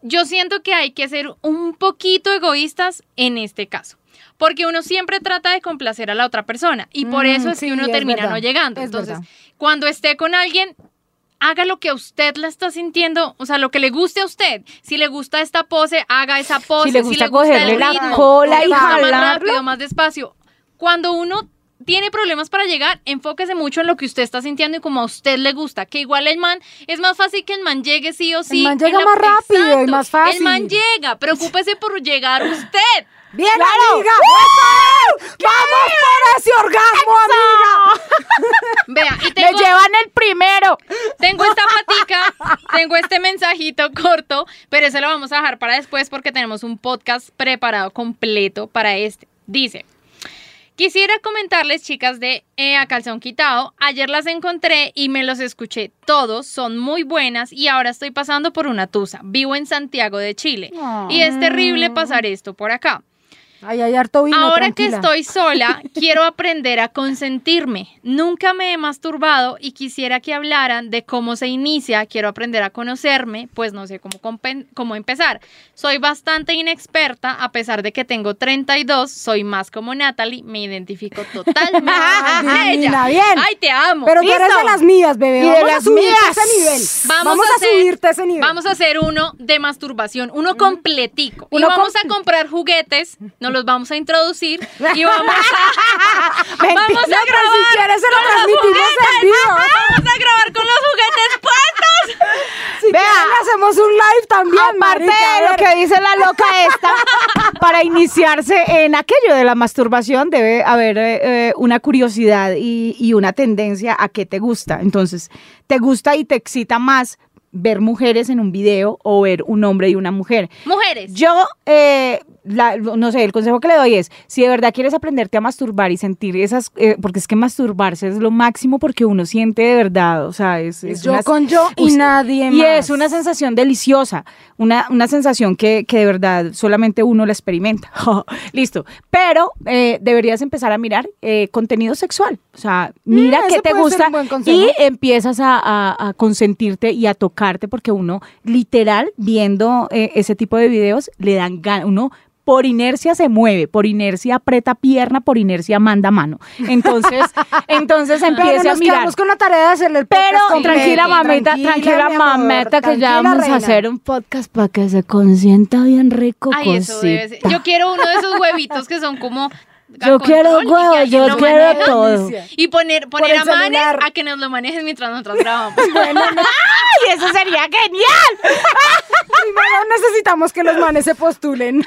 yo siento que hay que ser un poquito egoístas en este caso. Porque uno siempre trata de complacer a la otra persona y por Mm, eso es sí, que uno es termina verdad, no llegando. es Entonces, verdad. cuando esté con alguien, haga lo que a usted le está sintiendo, o sea, lo que le guste a usted. Si le gusta esta pose, haga esa pose. Si le gusta el cogerle la ritmo, cola si y le gusta más jalarlo. rápido, más despacio. Cuando uno tiene problemas para llegar, enfóquese mucho en lo que usted está sintiendo y como a usted le gusta. Que igual el man, es más fácil que el man llegue sí o sí. man en llega la- más rápido y más fácil. El man llega, preocúpese por llegar usted. ¡Bien, ¡Claro! amiga! ¡Eso! ¡Vamos por ese orgasmo, amiga! Vea, y Me llevan el primero. tengo esta patica, tengo este mensajito corto, pero ese lo vamos a dejar para después porque tenemos un podcast preparado completo para este. Dice, quisiera comentarles, chicas de eh, A Calzón Quitado, ayer las encontré y me los escuché todos, son muy buenas y ahora estoy pasando por una tusa. Vivo en Santiago de Chile y es terrible pasar esto por acá. Ay, hay harto vino, Ahora tranquila. que estoy sola, quiero aprender a consentirme. Nunca me he masturbado y quisiera que hablaran de cómo se inicia. Quiero aprender a conocerme, pues no sé cómo, cómo empezar. Soy bastante inexperta, a pesar de que tengo 32, soy más como Natalie, me identifico totalmente con ella. bien. Ay, te amo. Pero tú eres Listo. de las mías, bebé. Y de Vamos a las subirte mías. a ese nivel. Vamos, a, hacer- subirte a ese nivel. Vamos a hacer uno de masturbación, uno completico. Uno y vamos a comprar juguetes, nos los vamos a introducir y vamos a, vamos grabar. si quieres se lo con los transmitimos en juguetes. vivo. Vamos a grabar con los juguetes puestos. Si Vea. quieren, hacemos un live también, Aparte marica, de lo que dice la loca esta, para iniciarse en aquello de la masturbación debe haber eh, eh, una curiosidad y, y una tendencia a qué te gusta. Entonces, ¿te gusta y te excita más ver mujeres en un video o ver un hombre y una mujer? Mujeres. Yo, eh, la- no sé, el consejo que le doy es, si de verdad quieres aprenderte a masturbar y sentir esas, eh, porque es que masturbarse es lo máximo porque uno siente de verdad, o sea, es... es yo una- con yo y Usted- nadie y más. es una sensación deliciosa, una, una sensación que, que de verdad solamente uno la experimenta. Listo. Pero eh, deberías empezar a mirar eh, contenido sexual. O sea, mira Mm, qué ese te gusta y empiezas a, a- a consentirte y a tocarte porque uno literal viendo eh, ese tipo de videos le dan ganas, uno por inercia se mueve, por inercia aprieta pierna, por inercia manda mano. Entonces, entonces Pero empieza a nos mirar. quedamos con la tarea de hacerle el Pero podcast completo. tranquila mamita, tranquila, amor, mameta, que tranquila, ya vamos reina. a hacer un podcast para que se consienta bien rico. Ay, eso debe ser. Yo quiero uno de esos huevitos que son como. Yo quiero alguien yo quiero maneja. todo. Y poner, poner a manes a que nos lo manejen mientras nosotros grabamos. ¡Ay, eso sería genial! Primero necesitamos que los manes se postulen.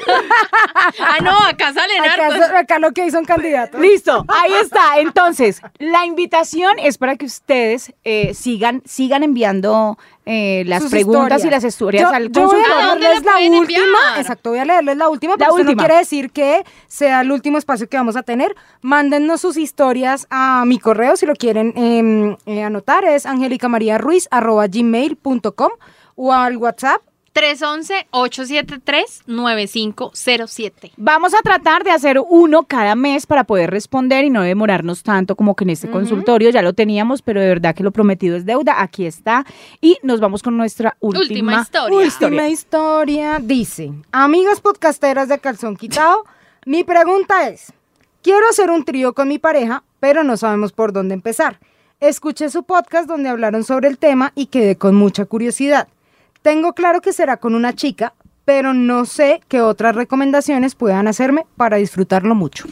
ah, no, acá salen acá, acá lo que hay son candidatos. Listo, ahí está. Entonces, la invitación es para que ustedes eh, sigan, sigan enviando eh, las Sus preguntas historias. y las historias Yo- al yo voy consultorio. ¿A leerles la la última. enviar? Exacto, voy a leerles la última, La pero eso no última. quiere decir que sea el último espacio que vamos a tener. Mándennos sus historias a mi correo si lo quieren eh, eh, anotar. Es angelicamariaruiz.gmail.com o al WhatsApp 311-873-9507. Vamos a tratar de hacer uno cada mes para poder responder y no demorarnos tanto como que en este consultorio ya lo teníamos, pero de verdad que lo prometido es deuda. Aquí está. Y nos vamos con nuestra última, Última historia. Última historia. Dice, amigas podcasteras de Calzón Quitado, mi pregunta es, quiero hacer un trío con mi pareja, pero no sabemos por dónde empezar. Escuché su podcast donde hablaron sobre el tema y quedé con mucha curiosidad. Tengo claro que será con una chica, pero no sé qué otras recomendaciones puedan hacerme para disfrutarlo mucho.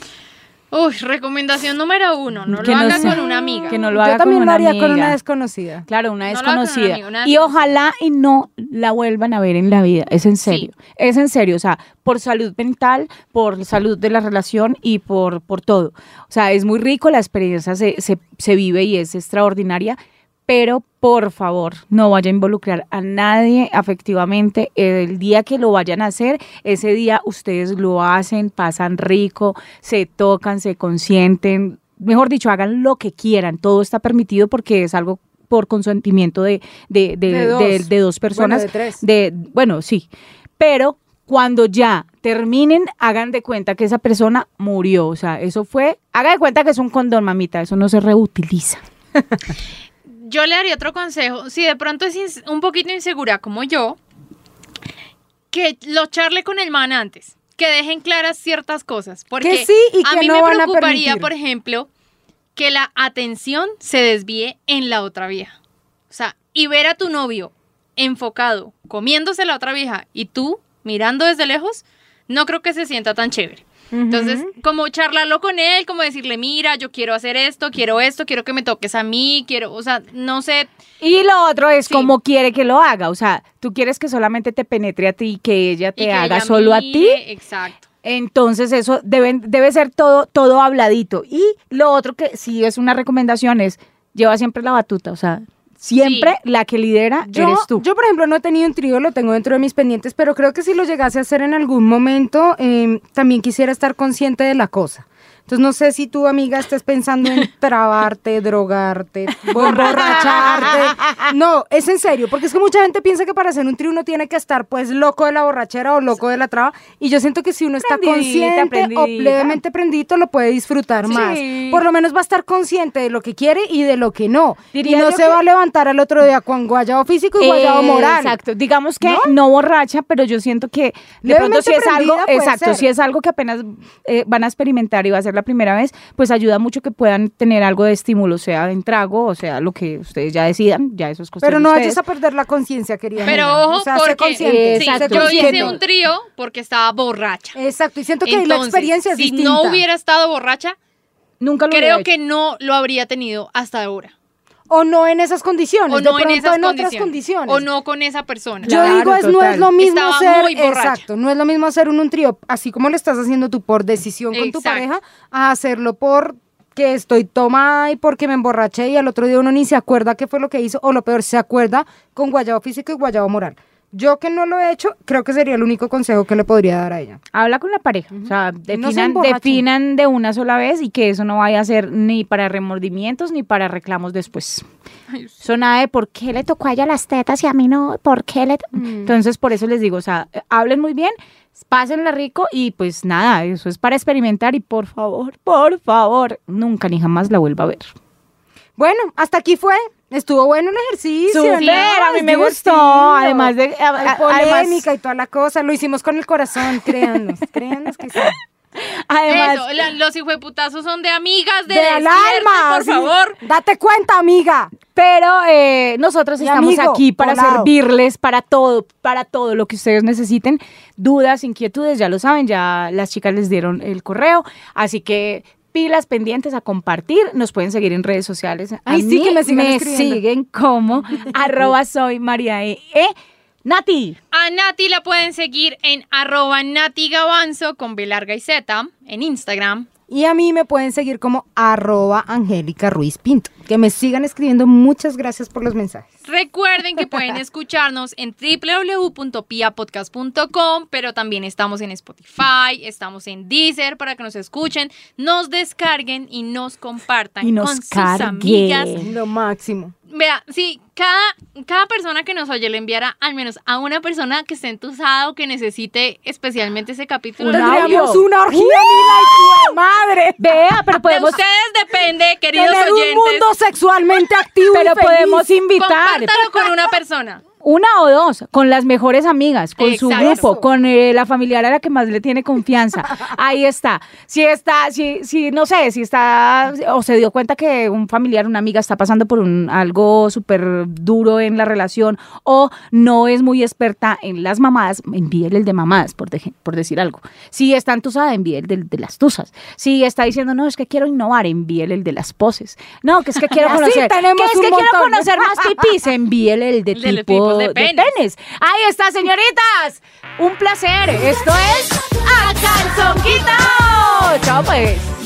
Uy, recomendación número uno, no Que lo no haga sea- con una amiga. que no lo Yo haga también con lo una haría con amiga. una desconocida. Claro, una No hagan con desconocida. una y ojalá y no la vuelvan a ver en la vida. Es en serio. Es en serio. O sea, por salud mental, por salud de la relación y por, por todo. O sea, es muy rico, la experiencia se, se, se vive y es extraordinaria. Pero por favor, no vaya a involucrar a nadie afectivamente. El día que lo vayan a hacer, ese día ustedes lo hacen, pasan rico, se tocan, se consienten. Mejor dicho, hagan lo que quieran. Todo está permitido porque es algo por consentimiento de, de, de, De dos. de- de dos personas. de tres. de- bueno, sí. Pero cuando ya terminen, hagan de cuenta que esa persona murió. O sea, eso fue. Hagan de cuenta que es un condón, mamita. Eso no se reutiliza. Yo le daría otro consejo. Si de pronto es un poquito insegura como yo, que lo charle con el man antes. Que dejen claras ciertas cosas. Porque Que sí y a mí no me van preocuparía, por ejemplo, que la atención se desvíe en la otra vieja. O sea, y ver a tu novio enfocado, comiéndose la otra vieja y tú mirando desde lejos, no creo que se sienta tan chévere. Entonces, como charlarlo con él, como decirle, mira, yo quiero hacer esto, quiero esto, quiero que me toques a mí, quiero, o sea, no sé, Y lo otro es Sí. cómo quiere que lo haga. O sea, tú quieres que solamente te penetre a ti y que ella y te que haga ella solo a ti. Exacto. Entonces eso deben, debe ser todo, todo habladito. Y lo otro que sí es una recomendación es lleva siempre la batuta. O sea, siempre la que lidera Yo, eres tú. yo, por ejemplo, no he tenido un trío, lo tengo dentro de mis pendientes, pero creo que si lo llegase a hacer en algún momento, eh, también quisiera estar consciente de la cosa. Entonces, no sé si tu amiga estés pensando en trabarte, drogarte, emborracharte. No, es en serio, porque es que mucha gente piensa que para hacer un trío uno tiene que estar, pues, loco de la borrachera o loco de la traba. Y yo siento que si uno está Prendidita, consciente o prendidita. levemente prendito, lo puede disfrutar Sí. más. Por lo menos va a estar consciente de lo que quiere y de lo que no. Diría y no se que- va a levantar al otro día con guayabo físico y guayabo moral. Exacto. Digamos que ¿No? borracha, pero yo siento que de pronto si es algo, exacto, ser. si es algo que apenas eh, van a experimentar y va a ser la primera vez, pues ayuda mucho que puedan tener algo de estímulo, sea en trago, o sea lo que ustedes ya decidan, ya eso es cuestión Pero no vayas a perder la conciencia, querida. Pero amiga. ojo, o sea, sé porque consciente. sí, sé exacto. yo consciente. hice un trío porque estaba borracha. Exacto, y siento que ahí la Entonces, experiencia es si distinta. no hubiera estado borracha, Nunca lo hubiera creo que no lo habría tenido hasta ahora. O no en esas condiciones, O de no en esas en condiciones. otras condiciones. O no con esa persona. Yo Claro, digo, es, no es lo mismo Estaba borracha. exacto, no es lo mismo hacer un, un trío, así como lo estás haciendo tú por decisión con tu pareja, a hacerlo por que estoy tomada y porque me emborraché y al otro día uno ni se acuerda qué fue lo que hizo, o lo peor, se acuerda con guayabo físico y guayabo moral. Yo que no lo he hecho, creo que sería el único consejo que le podría dar a ella. Habla con la pareja, o sea, no se definan, definan de una sola vez y que eso no vaya a ser ni para remordimientos ni para reclamos después. Eso nada de por qué le tocó a ella las tetas y a mí no, por qué le... Mm. Entonces, por eso les digo, o sea, eh, hablen muy bien, pásenla rico y pues nada, eso es para experimentar y por favor, por favor, nunca ni jamás la vuelva a ver. Bueno, hasta aquí fue. Estuvo bueno el ejercicio. Súper, ¿no? a mí me gustó, además de- a- a- polémica además- y toda la cosa. Lo hicimos con el corazón, créanos. créanos que sí. Además, Eso, la- los hijueputazos son de amigas de, De al alma. por sí. favor. Date cuenta, amiga. Pero eh, nosotros Mi estamos amigo, aquí para colado. servirles para todo, para todo lo que ustedes necesiten. Dudas, inquietudes, ya lo saben, ya las chicas les dieron el correo. Así que pilas pendientes a compartir. Nos pueden seguir en redes sociales. A Ay, sí, mí que me sigan siguen como arroba soy María E. E. Nati. A Nati la pueden seguir en arroba Nati Gavanzo con B larga y Z en Instagram. Y a mí me pueden seguir como arroba Angélica Ruiz Pinto. Que me sigan escribiendo. Muchas gracias por los mensajes. Recuerden que pueden escucharnos en www.piapodcast.com, pero también estamos en Spotify, estamos en Deezer para que nos escuchen, nos descarguen y nos compartan Y nos con sus carguen. amigas. Lo máximo. Vea, sí, cada, cada persona que nos oye le enviara al menos a una persona que esté entusada o que necesite especialmente ese capítulo. De Tendríamos una orgía, Mila, y tu madre. Vea, pero De podemos, ustedes depende, queridos Tener oyentes. un mundo sexualmente activo pero y feliz. podemos invitar. Compártalo con una persona. Una o dos, con las mejores amigas, con su grupo, con eh, la familiar a la que más le tiene confianza. Ahí está. Si está, si, si no sé, si está, o se dio cuenta que un familiar, una amiga está pasando por un algo súper duro en la relación, o no es muy experta en las mamadas, envíele el de mamadas, por, deje- por decir algo. Si está entusada, envíele el de, de las tusas. Si está diciendo, no, es que quiero innovar, envíele el de las poses. No, que es que quiero conocer, que es que quiero conocer más pipis, envíele el de de tipo de de penes. Ahí está, señoritas. Un placer. Esto es A Calzón Quitao. Chao, pues.